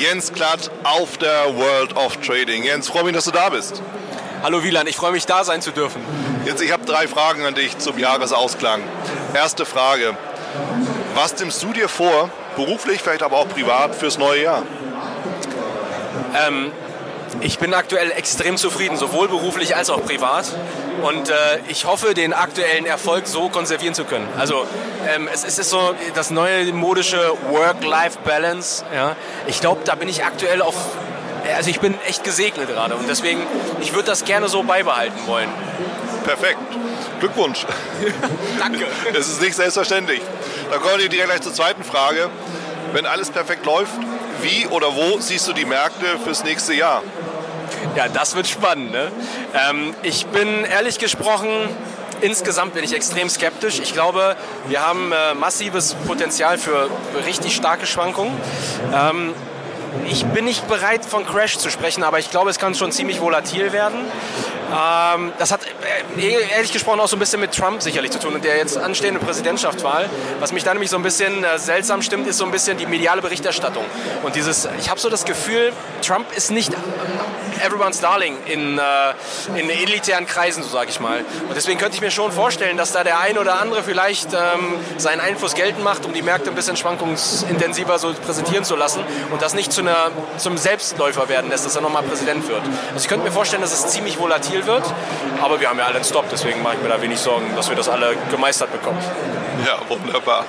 Jens Klatt auf der World of Trading. Jens, freue mich, dass du da bist. Hallo Wieland, ich freue mich, da sein zu dürfen. Jetzt, ich habe drei Fragen an dich zum Jahresausklang. Erste Frage. Was nimmst du dir vor, beruflich, vielleicht aber auch privat, fürs neue Jahr? Ähm, ich bin aktuell extrem zufrieden, sowohl beruflich als auch privat. Und äh, ich hoffe, den aktuellen Erfolg so konservieren zu können. Also ähm, es, es, ist so das neue modische Work-Life-Balance. Ja. Ich glaube, da bin ich aktuell auf... Also ich bin echt gesegnet gerade und deswegen, ich würde das gerne so beibehalten wollen. Perfekt. Glückwunsch. Danke. Es ist nicht selbstverständlich. Dann kommen wir direkt gleich zur zweiten Frage. Wenn alles perfekt läuft, wie oder wo siehst du die Märkte fürs nächste Jahr? Ja, das wird spannend. Ne? Ähm, ich bin ehrlich gesprochen, insgesamt bin ich extrem skeptisch. Ich glaube, wir haben äh, massives Potenzial für richtig starke Schwankungen. Ähm, ich bin nicht bereit, von Crash zu sprechen, aber ich glaube, es kann schon ziemlich volatil werden. Ähm, das hat äh, ehrlich gesprochen auch so ein bisschen mit Trump sicherlich zu tun und der jetzt anstehende Präsidentschaftswahl. Was mich da nämlich so ein bisschen äh, seltsam stimmt, ist so ein bisschen die mediale Berichterstattung. Und dieses, ich habe so das Gefühl, Trump ist nicht everyone's darling in, äh, in elitären Kreisen, so sage ich mal. Und deswegen könnte ich mir schon vorstellen, dass da der ein oder andere vielleicht ähm, seinen Einfluss geltend macht, um die Märkte ein bisschen schwankungsintensiver so präsentieren zu lassen und das nicht zu einer, zum Selbstläufer werden lässt, dass er nochmal Präsident wird. Also ich könnte mir vorstellen, dass es ziemlich volatil wird, aber wir haben ja alle einen Stop, deswegen mache ich mir da wenig Sorgen, dass wir das alle gemeistert bekommen. Ja, wunderbar.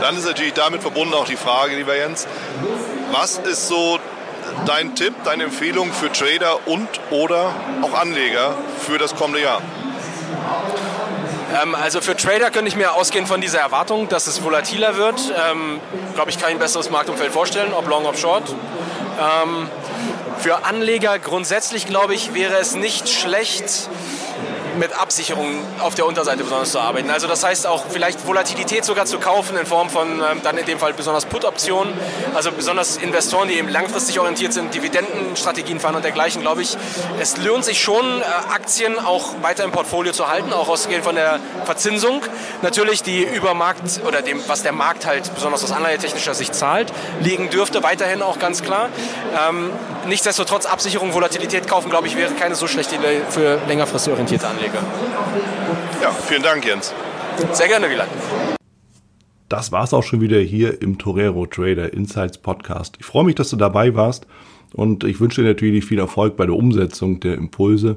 Dann ist natürlich damit verbunden auch die Frage, lieber Jens, was ist so dein Tipp, deine Empfehlung für Trader und oder auch Anleger für das kommende Jahr? Ähm, also für Trader könnte ich mir ausgehen von dieser Erwartung, dass es volatiler wird. Ähm, Glaube ich, kein besseres Marktumfeld vorstellen, ob long, ob short. Ähm, für Anleger grundsätzlich, glaube ich, wäre es nicht schlecht, mit Absicherungen auf der Unterseite besonders zu arbeiten. Also das heißt auch vielleicht Volatilität sogar zu kaufen in Form von ähm, dann in dem Fall besonders Put-Optionen, also besonders Investoren, die eben langfristig orientiert sind, Dividendenstrategien fahren und dergleichen, glaube ich, es lohnt sich schon, äh, Aktien auch weiter im Portfolio zu halten, auch ausgehend von der Verzinsung. Natürlich die über Markt oder dem, was der Markt halt besonders aus anleihetechnischer Sicht zahlt, liegen dürfte weiterhin auch ganz klar. Ähm, nichtsdestotrotz Absicherung, Volatilität kaufen, glaube ich, wäre keine so schlechte Idee für längerfristig orientierte Anleger. Anleger. Ja, vielen Dank, Jens. Sehr gerne, Wieland. Das war's auch schon wieder hier im Torero Trader Insights Podcast. Ich freue mich, dass du dabei warst und ich wünsche dir natürlich viel Erfolg bei der Umsetzung der Impulse.